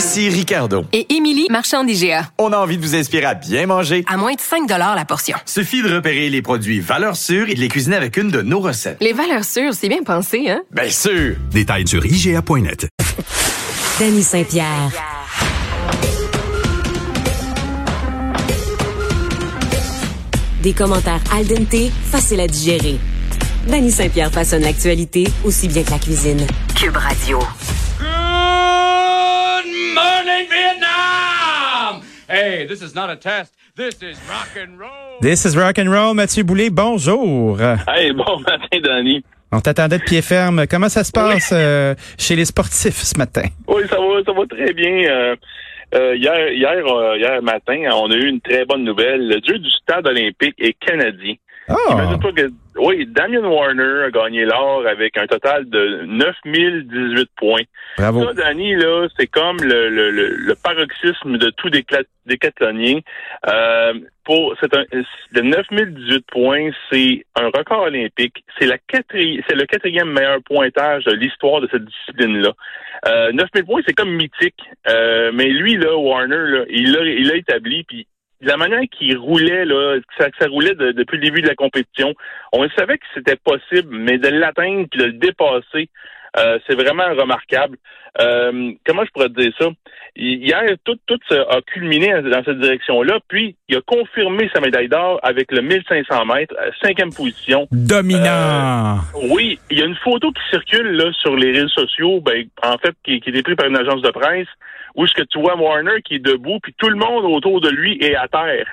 Ici Ricardo. Et Émilie, marchand d'IGA. On a envie de vous inspirer à bien manger. À moins de 5 la portion. Suffit de repérer les produits valeurs sûres et de les cuisiner avec une de nos recettes. Les valeurs sûres, c'est bien pensé, hein? Bien sûr! Détails sur IGA.net. Danny Saint-Pierre. Des commentaires al dente, faciles à digérer. Danny Saint-Pierre façonne l'actualité aussi bien que la cuisine. Cube Radio. Good morning, Vietnam! Hey, this is not a test. This is rock and roll. This is rock and roll. Mathieu Boulay, bonjour. Hey, bon matin, Danny. On t'attendait de pied ferme. Comment ça se passe euh, chez les sportifs ce matin? Oui, ça va, ça va très bien. Euh, euh, hier, hier, euh, hier matin, on a eu une très bonne nouvelle. Le dieu du stade olympique est canadien. Oh! Imagine-toi que, oui, Damien Warner a gagné l'or avec un total de 9018 points. Bravo. Ça, Danny, là, c'est comme le, le, le, le paroxysme de tout décathlonien. Euh, pour, c'est un, le 9018 points, c'est un record olympique. C'est la quatri- c'est le quatrième meilleur pointage de l'histoire de cette discipline-là. Euh, 9000 points, c'est comme mythique. Euh, mais lui, là, Warner, là, il l'a, il l'a établi, puis la manière qu'il roulait, là, que ça, roulait de- depuis le début de la compétition, on savait que c'était possible, mais de l'atteindre puis de le dépasser, euh, c'est vraiment remarquable. Euh, comment je pourrais te dire ça? Hier, tout, tout a culminé dans cette direction-là, puis il a confirmé sa médaille d'or avec le 1500 mètres, euh, cinquième position. Dominant. Oui, il y a une photo qui circule là sur les réseaux sociaux, ben, en fait, qui, qui est prise par une agence de presse, où est-ce que tu vois Warner qui est debout, puis tout le monde autour de lui est à terre.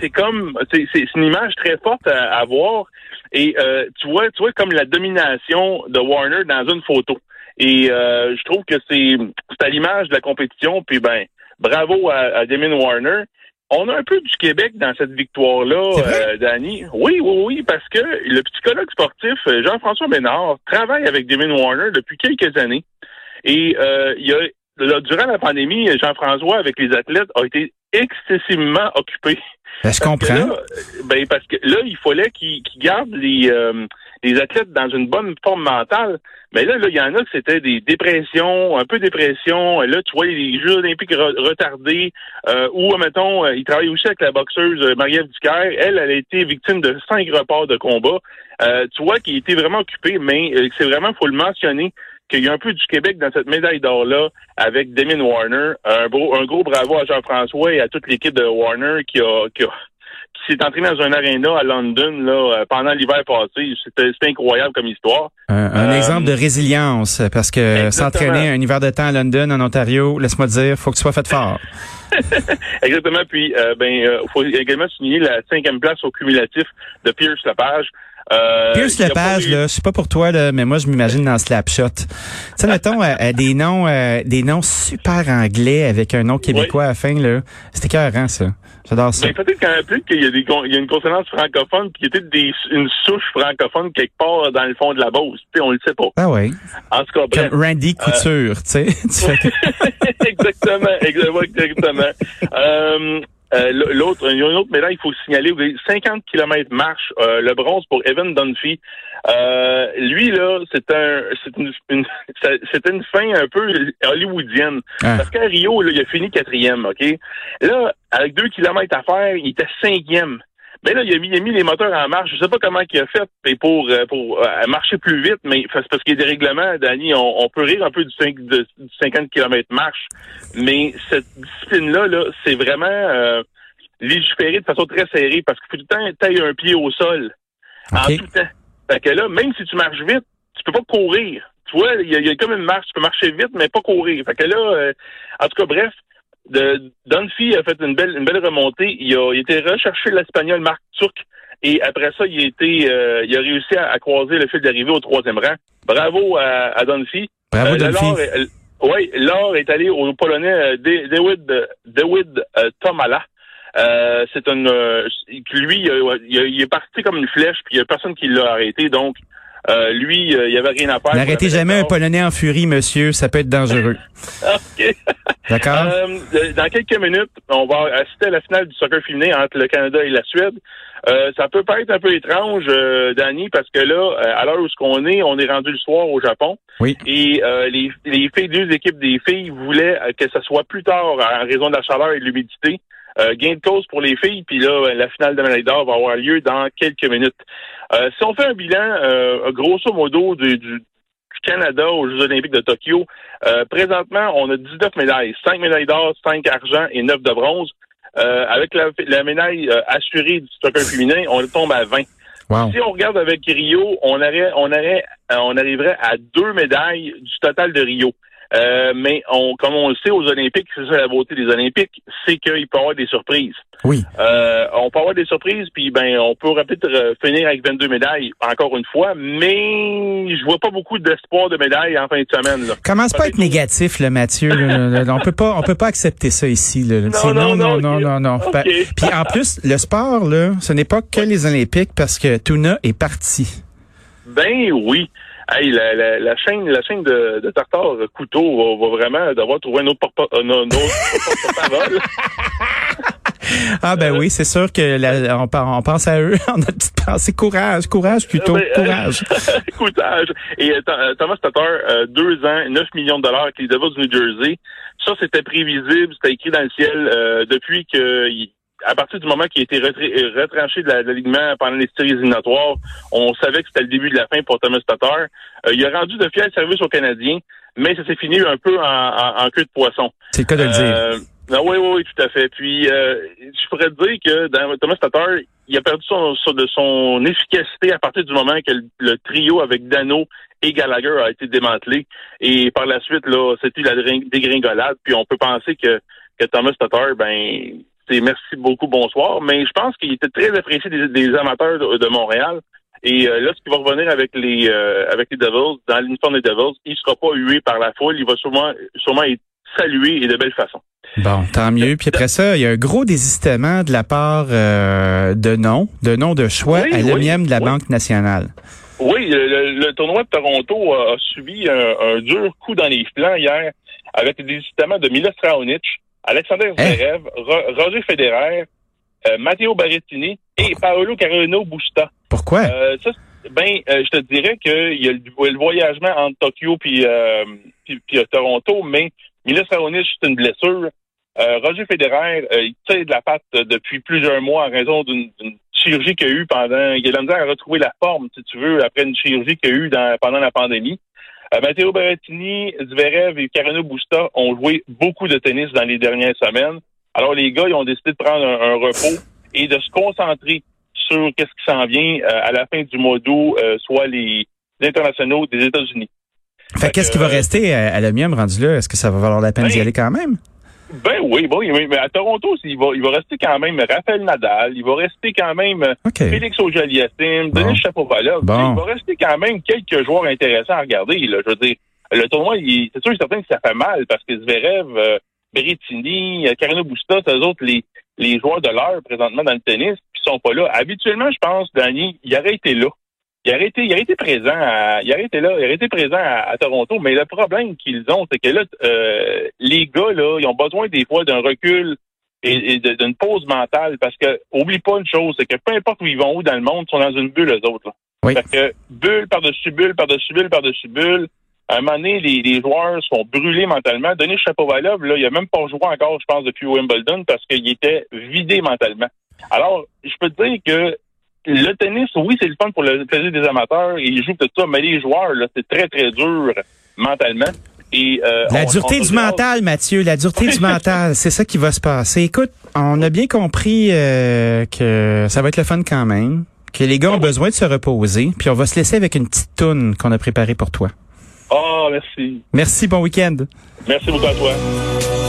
C'est comme, c'est une image très forte à, à voir. Et euh, tu vois, tu vois comme la domination de Warner dans une photo. Et euh, je trouve que c'est c'est à l'image de la compétition. Puis ben, bravo à, à Damien Warner. On a un peu du Québec dans cette victoire-là, euh, Danny. Oui, oui, oui, parce que le psychologue sportif euh, Jean-François Ménard travaille avec Damien Warner depuis quelques années. Et euh, il y a, là, durant la pandémie, Jean-François, avec les athlètes, a été excessivement occupé. Ben, je Parce que comprends. là, euh, ben, parce que là, il fallait qu'ils qu'ils gardent les, euh, les athlètes dans une bonne forme mentale. Mais là, là, il y en a que c'était des dépressions, un peu dépression. Là, tu vois, les Jeux olympiques re- retardés. Euh, ou, mettons, euh, il travaille aussi avec la boxeuse euh, Marie-Ève Ducaire. Elle, elle a été victime de cinq reports de combat. Euh, tu vois qu'il était vraiment occupé, mais c'est vraiment, faut le mentionner, qu'il y a un peu du Québec dans cette médaille d'or-là avec Damien Warner. Un, gros, un gros bravo à Jean-François et à toute l'équipe de Warner qui a, qui a qui s'est entraîné dans un aréna à London là, euh, pendant l'hiver passé. C'était c'était incroyable comme histoire. Un, un Euh, exemple de résilience, parce que s'entraîner un hiver de temps à London, en Ontario, laisse-moi dire, faut que tu sois fait fort. Exactement. Puis, euh, ben, euh, faut également souligner la cinquième place au cumulatif de Pierce Lepage. Euh, Pierce il a Lepage, eu- là, je sais pas pour toi, là, mais moi, je m'imagine dans Slapshot. Tu sais, mettons, euh, euh, des noms, euh, des noms super anglais avec un nom québécois à la fin, là. C'était écœurant, ça. J'adore ça. Ben, peut-être qu'en plus qu'il y a des il y a une consonance francophone qui était des, une souche francophone quelque part dans le fond de la Beauce. Tu sais, on le sait pas. Ah ouais. En tout cas, bref. Comme Randy Couture, tu sais. Exactement, exactement, exactement. Euh, l'autre, il y a une autre médaille, il faut signaler, vous avez 50 km marche, euh, le bronze pour Evan Dunphy. Euh, lui, là, c'est un, c'est une, c'était une fin un peu hollywoodienne. Ah. Parce qu'à Rio, là, il a fini quatrième, OK? Là, avec deux kilomètres à faire, il était cinquième. Mais là, il a mis, il a mis les moteurs en marche. Je sais pas comment il a fait mais pour, euh, pour euh, marcher plus vite, mais parce qu'il y a des règlements, Danny, on, on peut rire un peu du, 5, de- du 50 km marche, mais cette discipline-là, là, c'est vraiment euh, légiféré de façon très serrée parce qu'il faut tout le temps tailler un pied au sol en tout temps. Fait que là, même si tu marches vite, tu peux pas courir. Tu vois, il y, y a comme une marche, tu peux marcher vite, mais pas courir. Fait que là, euh, en tout cas, bref, de, Dunphy a fait une belle, une belle remontée. Il a, il a été rechercher l'Espagnol Marc Turc. Et après ça, il a été, euh, il a réussi à, à croiser le fil d'arrivée au troisième rang. Bravo à, à Dunphy. Bravo, Euh, Dunphy. l'or est- Oui, l'or est allé au Polonais euh, De- Dawid, Dawid euh, Tomala. Euh, c'est une, euh, lui, il est parti comme une flèche, puis il y a personne qui l'a arrêté. Donc, euh, euh, lui, euh, il y avait rien à faire. N'arrêtez jamais un Polonais en furie, monsieur. Ça peut être dangereux. OK. D'accord? Euh, dans quelques minutes, on va assister à la finale du soccer féminin entre le Canada et la Suède. Euh, ça peut paraître un peu étrange, euh, Danny, parce que là, euh, à l'heure où ce qu'on est, on est rendu le soir au Japon. Oui. Et euh, les, les filles, deux équipes des filles voulaient euh, que ça soit plus tard en raison de la chaleur et de l'humidité. Euh, gain de cause pour les filles, puis là, euh, la finale de médaille d'or va avoir lieu dans quelques minutes. Euh, si on fait un bilan, euh, grosso modo, du, du, Canada aux Jeux olympiques de Tokyo, euh, présentement, on a 19 médailles, 5 médailles d'or, 5 argent et 9 de bronze. Euh, avec la, la médaille euh, assurée du soccer féminin, on tombe à 20. Wow. Si on regarde avec Rio, on aurait, on aurait, on arriverait à deux médailles du total de Rio. Euh, mais on, comme on le sait aux Olympiques, c'est ça la beauté des Olympiques, c'est qu'il peut y avoir des surprises. Oui. Euh, on peut avoir des surprises, puis ben on peut peut-être euh, finir avec 22 médailles encore une fois, mais je vois pas beaucoup d'espoir de médailles en fin de semaine. Là. Commence pas à être négatif, là, Mathieu. là, là, là. on peut pas, on peut pas accepter ça ici. Là. Non, non, non, non, non, Puis en plus, le sport, là, ce n'est pas que les Olympiques parce que Tuna est parti. Ben oui. Hey, la, la, la chaîne, la chaîne de, de Tartare Couteau va, va vraiment devoir trouver un autre autre porte-parole. Ah ben oui, c'est sûr que la- on, on pense à eux. on a petite pensée courage, courage plutôt, Ben, euh, courage. Courage. Et euh, Th- euh, Thomas Tatar, euh, deux ans, 9 millions de dollars avec les Devils du New Jersey. Ça, c'était prévisible, c'était écrit dans le ciel euh, depuis que, il- à partir du moment qu'il a été euh, retranché de la- de l'alignement pendant les séries éliminatoires, on savait que c'était le début de la fin pour Thomas Tatar. Euh, il a rendu de fiers services aux Canadiens, mais ça s'est fini un peu en, en- en queue de poisson. C'est le cas de le dire. Euh, non, oui, oui, oui, tout à fait. Puis, euh, je pourrais te dire que dans Thomas Tatar, il a perdu son, son- de son efficacité à partir du moment que le, le trio avec Dano et Gallagher a été démantelé. Et par la suite, là, c'était la dégringolade. Puis, on peut penser que, que Thomas Tatar, ben, c'est merci beaucoup, bonsoir. Mais je pense qu'il était très apprécié des, des amateurs de, de Montréal. Et euh, qui va revenir avec les euh, avec les Devils, dans l'uniforme des Devils, il sera pas hué par la foule. Il va sûrement, sûrement être salué et de belle façon. Bon, tant mieux. Puis après ça, il y a un gros désistement de la part euh, de nom, de nom de choix Oui, à oui, l'OMIEM de la oui. Banque nationale. Oui, le, le- le tournoi de Toronto a, a subi un, un dur coup dans les flancs hier avec le désistement de Milos Raonic, Alexander Hein? Zverev, Ro- Roger Federer, euh, Matteo Berrettini et Paolo Carreno Busta. Pourquoi? Euh, ça, ben, euh, je te dirais qu'il y a le, le voyagement entre Tokyo puis, puis, puis, Toronto, mais Milos Raonic, c'est une blessure. Roger Federer, il tire de la patte depuis plusieurs mois en raison d'une chirurgie qu'il a eu pendant. Il a de la misère à retrouver la forme, si tu veux, après une chirurgie qu'il a eu dans, pendant la pandémie. Euh, Matteo Berrettini, Zverev et Carreno Busta ont joué beaucoup de tennis dans les dernières semaines. Alors les gars, ils ont décidé de prendre un, un repos et de se concentrer sur qu'est-ce qui s'en vient euh, à la fin du mois d'août, euh, soit les, les internationaux des États-Unis. Fait qu'est-ce qui va rester à, à l'OMIEM rendu là? Est-ce que ça va valoir la peine d'y Ben, aller quand même? Ben oui, bon, mais à Toronto, il va, il va rester quand même Raphaël Nadal, il va rester quand même euh. Félix Auger-Aliassime, Bon. Denis Chapovalov. Bon. Il va rester quand même quelques joueurs intéressants à regarder. Là. Je veux dire, le tournoi, il- c'est sûr et certain que ça fait mal parce que Zverev, euh, Berrettini, euh, Carino Busta, c'est eux autres les, les joueurs de l'heure présentement dans le tennis, qui sont pas là. Habituellement, je pense, Danny, il aurait été là. Il aurait été, il aurait été présent à, il aurait été là, il aurait été présent à, à Toronto, mais le problème qu'ils ont, c'est que là, euh, les gars, là, ils ont besoin des fois d'un recul et, d'une pause mentale parce que, oublie pas une chose, c'est que peu importe où ils vont, où dans le monde, ils sont dans une bulle, eux autres, là. Oui. Fait que bulle par-dessus bulle, par-dessus bulle, par-dessus bulle. À un moment donné, les, les joueurs sont brûlés mentalement. Denis Chapovalov, là, il a même pas joué encore, je pense, depuis Wimbledon parce qu'il était vidé mentalement. Alors, je peux te dire que le tennis, oui, c'est le fun pour le plaisir des amateurs. Ils jouent tout ça, mais les joueurs, là, c'est très, très dur mentalement. Et, euh, La on- dureté on- du mental, Mathieu, la dureté du mental, c'est ça qui va se passer. Écoute, on a bien compris euh, que ça va être le fun quand même, que les gars ont besoin de se reposer, puis on va se laisser avec une petite toune qu'on a préparée pour toi. Ah, merci. Merci, bon week-end. Merci beaucoup à toi.